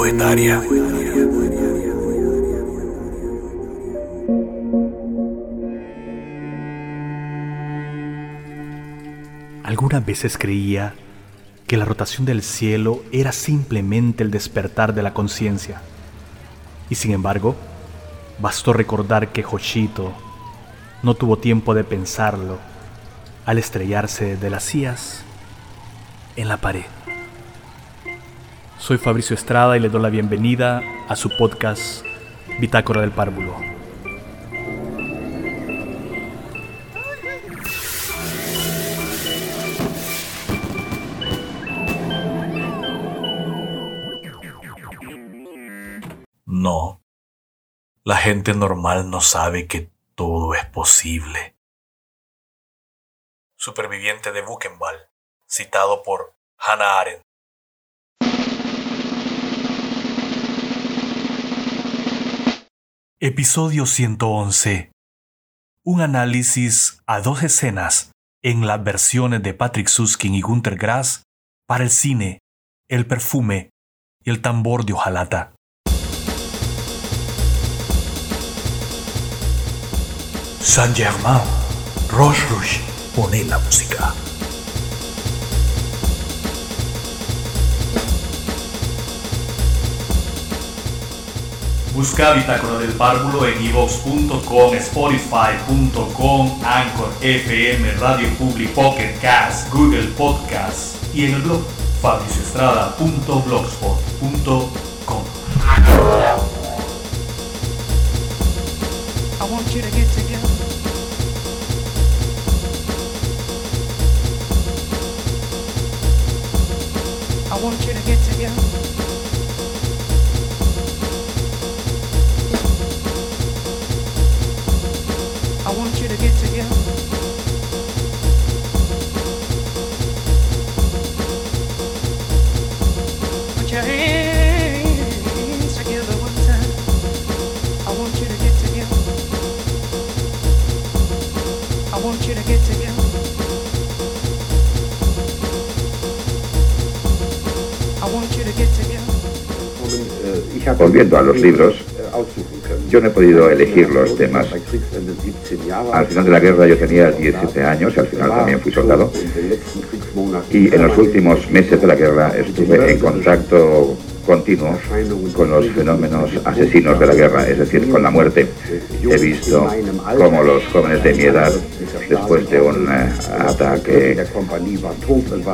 Poetaria. Algunas veces creía que la rotación del cielo era simplemente el despertar de la conciencia. Y sin embargo, bastó recordar que Joshito no tuvo tiempo de pensarlo al estrellarse de las sillas en la pared. Soy Fabricio Estrada y le doy la bienvenida a su podcast Bitácora del Párvulo. No, la gente normal no sabe que todo es posible. Superviviente de Buchenwald, citado por Hannah Arendt. Episodio 111. Un análisis a dos escenas en las versiones de Patrick Suskin y Gunter Grass para el cine, el perfume y el tambor de hojalata. Saint Germain, Roche Rouge, pone la música. Busca Bitácora del Párvulo en ivox.com, spotify.com, Anchor, FM, Radio Public, Pocket Cast, Google Podcast y en el blog fabricioestrada.blogspot.com. Volviendo a los libros, yo no he podido elegir los temas. Al final de la guerra yo tenía 17 años y al final también fui soldado. Y en los últimos meses de la guerra estuve en contacto continuo con los fenómenos asesinos de la guerra, es decir, con la muerte. He visto cómo los jóvenes de mi edad, después de un eh, ataque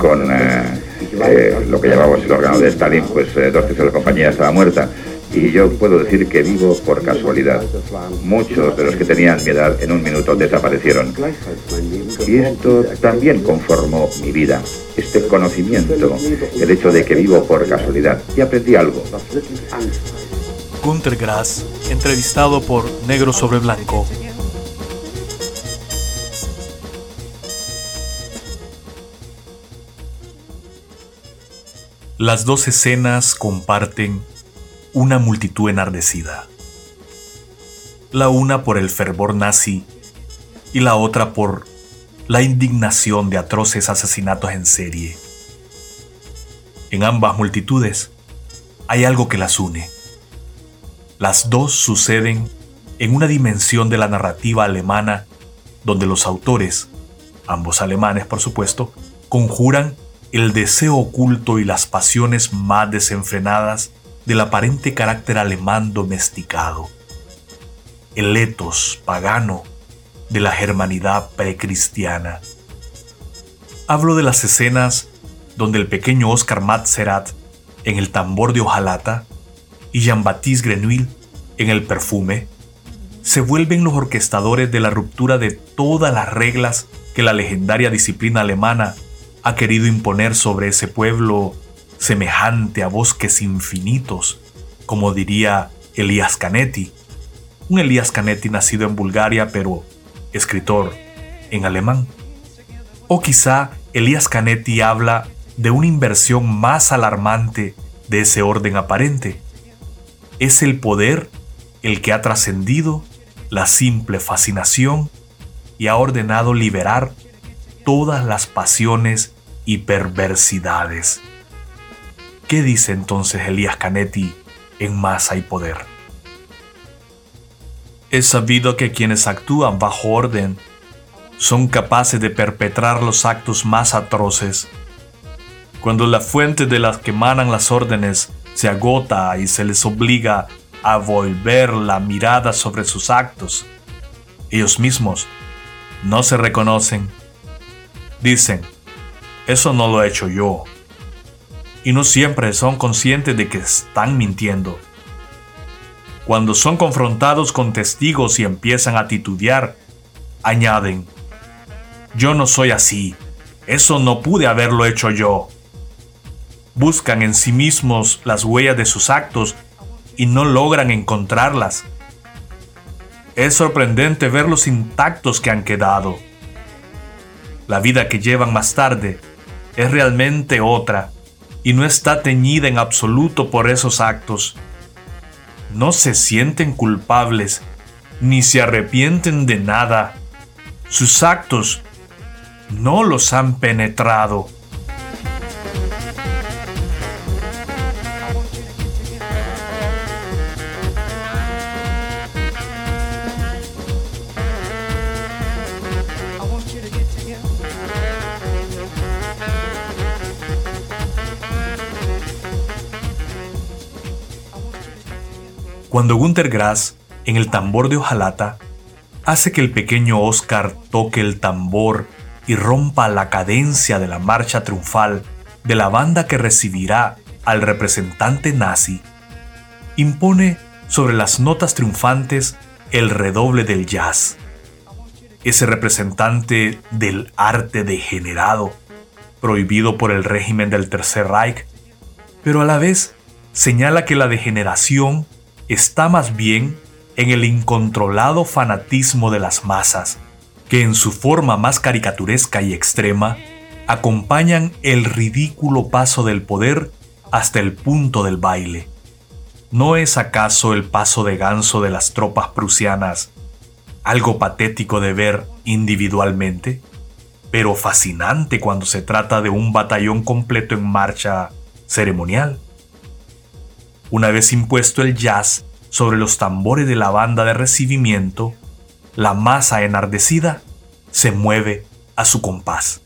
con eh, eh, lo que llamamos el Stalin, pues eh, dos terceras de la compañía estaba muerta. Y yo puedo decir que vivo por casualidad. Muchos de los que tenían mi edad en un minuto desaparecieron. Y esto también conformó mi vida. Este conocimiento, el hecho de que vivo por casualidad. Y aprendí algo. Gunter Grass, entrevistado por Negro sobre Blanco. Las dos escenas comparten una multitud enardecida. La una por el fervor nazi y la otra por la indignación de atroces asesinatos en serie. En ambas multitudes hay algo que las une. Las dos suceden en una dimensión de la narrativa alemana donde los autores, ambos alemanes por supuesto, conjuran el deseo oculto y las pasiones más desenfrenadas del aparente carácter alemán domesticado, el etos pagano de la germanidad precristiana. Hablo de las escenas donde el pequeño Oscar Matzerat en el tambor de hojalata y Jean-Baptiste Grenouille en el perfume se vuelven los orquestadores de la ruptura de todas las reglas que la legendaria disciplina alemana ha querido imponer sobre ese pueblo semejante a bosques infinitos, como diría Elías Canetti, un Elías Canetti nacido en Bulgaria pero escritor en alemán. O quizá Elías Canetti habla de una inversión más alarmante de ese orden aparente. Es el poder el que ha trascendido la simple fascinación y ha ordenado liberar todas las pasiones y perversidades. ¿Qué dice entonces Elías Canetti en Masa y Poder? Es sabido que quienes actúan bajo orden son capaces de perpetrar los actos más atroces. Cuando la fuente de las que emanan las órdenes se agota y se les obliga a volver la mirada sobre sus actos, ellos mismos no se reconocen. Dicen, eso no lo he hecho yo. Y no siempre son conscientes de que están mintiendo. Cuando son confrontados con testigos y empiezan a titubear, añaden, yo no soy así, eso no pude haberlo hecho yo. Buscan en sí mismos las huellas de sus actos y no logran encontrarlas. Es sorprendente ver los intactos que han quedado. La vida que llevan más tarde es realmente otra y no está teñida en absoluto por esos actos. No se sienten culpables ni se arrepienten de nada. Sus actos no los han penetrado. Cuando Gunter Grass, en el tambor de hojalata, hace que el pequeño Oscar toque el tambor y rompa la cadencia de la marcha triunfal de la banda que recibirá al representante nazi, impone sobre las notas triunfantes el redoble del jazz. Ese representante del arte degenerado, prohibido por el régimen del Tercer Reich, pero a la vez señala que la degeneración está más bien en el incontrolado fanatismo de las masas, que en su forma más caricaturesca y extrema acompañan el ridículo paso del poder hasta el punto del baile. ¿No es acaso el paso de ganso de las tropas prusianas algo patético de ver individualmente, pero fascinante cuando se trata de un batallón completo en marcha ceremonial? Una vez impuesto el jazz sobre los tambores de la banda de recibimiento, la masa enardecida se mueve a su compás.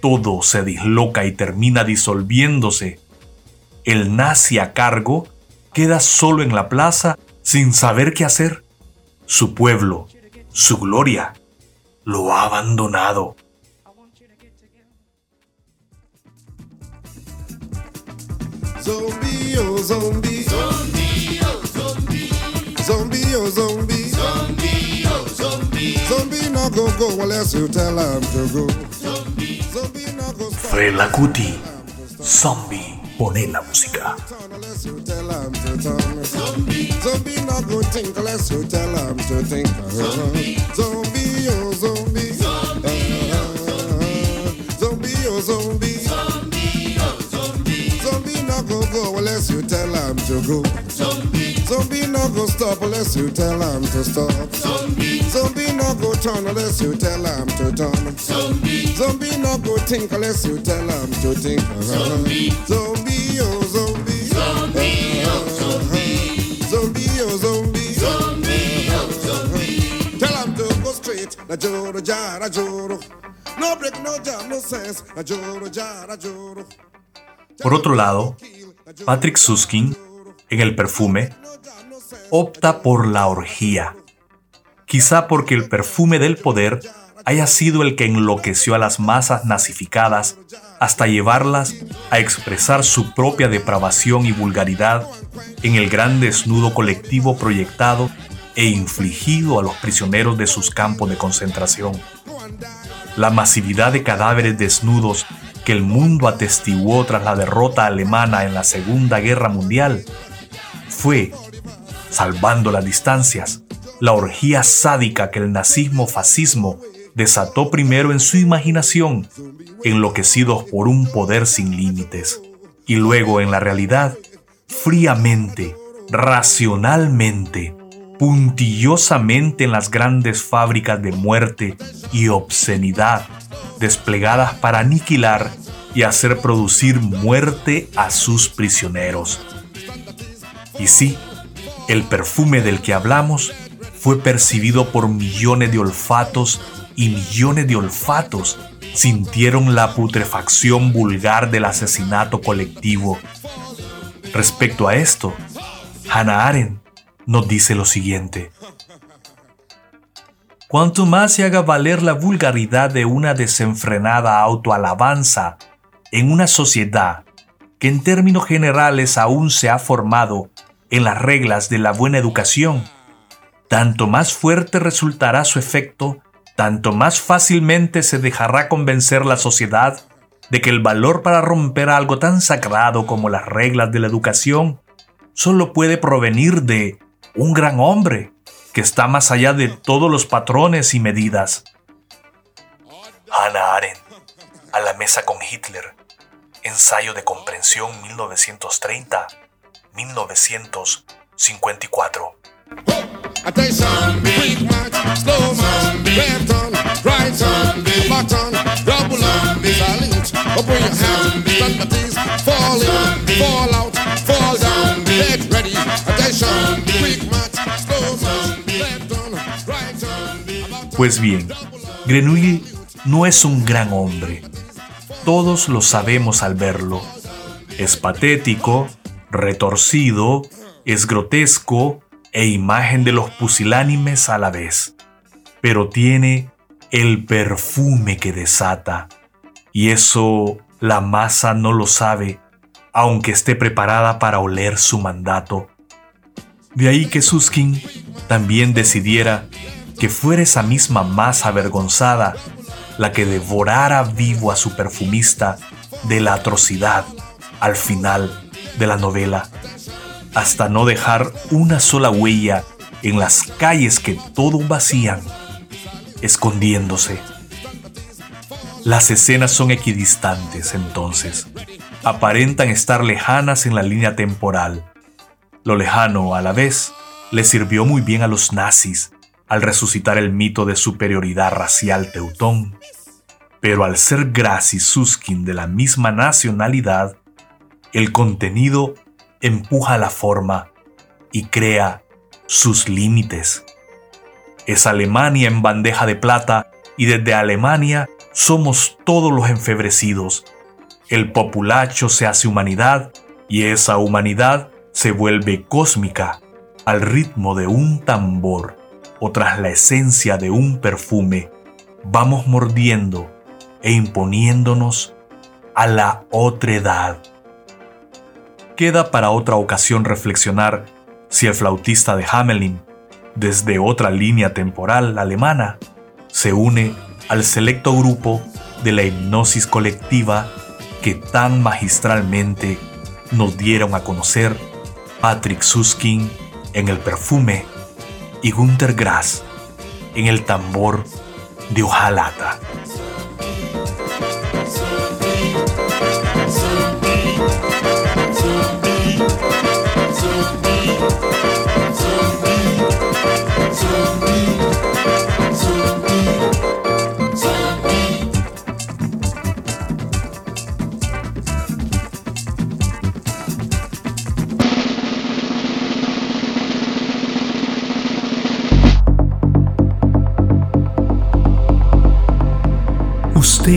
Todo se disloca y termina disolviéndose. El nazi a cargo queda solo en la plaza sin saber qué hacer. Su pueblo, su gloria, lo ha abandonado. Zombie, oh zombie. Zombie, oh zombie. Zombie, oh zombie. Zombie, oh zombie. Zombie no go go unless you tell him to go. Zombie no go stop Felacuti, zombie, pone la música. turn unless you tell him to. Zombie, zombie no go think unless you tell him to think. Zombie, zombie, oh zombie. Zombie, oh zombie. Zombie, zombie. Zombie, go go unless you tell him to go. Zombie, zombie no go stop unless you tell him to stop. Zombie, zombie no go turn unless you tell him to turn. Zombie, zombie no go think unless you tell him to think. Zombie, zombie, oh zombie. Zombie, oh zombie. Zombie, oh zombie. Zombie, oh zombie. Tell him to go straight. Na joro, jara, joro. No break, no jam, no sense. Na joro, jara, joro. Por otro lado, Patrick Suskin, en el perfume, opta por la orgía. Quizá porque el perfume del poder haya sido el que enloqueció a las masas nazificadas hasta llevarlas a expresar su propia depravación y vulgaridad en el gran desnudo colectivo proyectado e infligido a los prisioneros de sus campos de concentración. La masividad de cadáveres desnudos que el mundo atestiguó tras la derrota alemana en la Segunda Guerra Mundial fue, salvando las distancias, la orgía sádica que el nazismo-fascismo desató primero en su imaginación, enloquecidos por un poder sin límites, y luego en la realidad, fríamente, racionalmente, puntillosamente en las grandes fábricas de muerte y obscenidad desplegadas para aniquilar y hacer producir muerte a sus prisioneros. Y sí, el perfume del que hablamos fue percibido por millones de olfatos y millones de olfatos sintieron la putrefacción vulgar del asesinato colectivo. Respecto a esto, Hannah Arendt nos dice lo siguiente. Cuanto más se haga valer la vulgaridad de una desenfrenada autoalabanza en una sociedad que en términos generales aún se ha formado en las reglas de la buena educación, tanto más fuerte resultará su efecto, tanto más fácilmente se dejará convencer la sociedad de que el valor para romper algo tan sagrado como las reglas de la educación solo puede provenir de un gran hombre que está más allá de todos los patrones y medidas. Hannah Arendt, a la mesa con Hitler, ensayo de comprensión 1930-1954. Pues bien, Grenouille no es un gran hombre. Todos lo sabemos al verlo. Es patético, retorcido, es grotesco e imagen de los pusilánimes a la vez. Pero tiene el perfume que desata. Y eso la masa no lo sabe, aunque esté preparada para oler su mandato. De ahí que Suskin también decidiera que fuera esa misma masa avergonzada la que devorara vivo a su perfumista de la atrocidad al final de la novela, hasta no dejar una sola huella en las calles que todo vacían, escondiéndose. Las escenas son equidistantes entonces, aparentan estar lejanas en la línea temporal, lo lejano, a la vez, le sirvió muy bien a los nazis al resucitar el mito de superioridad racial teutón. Pero al ser Grass y Suskin de la misma nacionalidad, el contenido empuja la forma y crea sus límites. Es Alemania en bandeja de plata y desde Alemania somos todos los enfebrecidos. El populacho se hace humanidad y esa humanidad se vuelve cósmica al ritmo de un tambor o tras la esencia de un perfume, vamos mordiendo e imponiéndonos a la otredad. Queda para otra ocasión reflexionar si el flautista de Hamelin, desde otra línea temporal alemana, se une al selecto grupo de la hipnosis colectiva que tan magistralmente nos dieron a conocer Patrick Suskin en el perfume y Gunther Grass en el tambor de hojalata.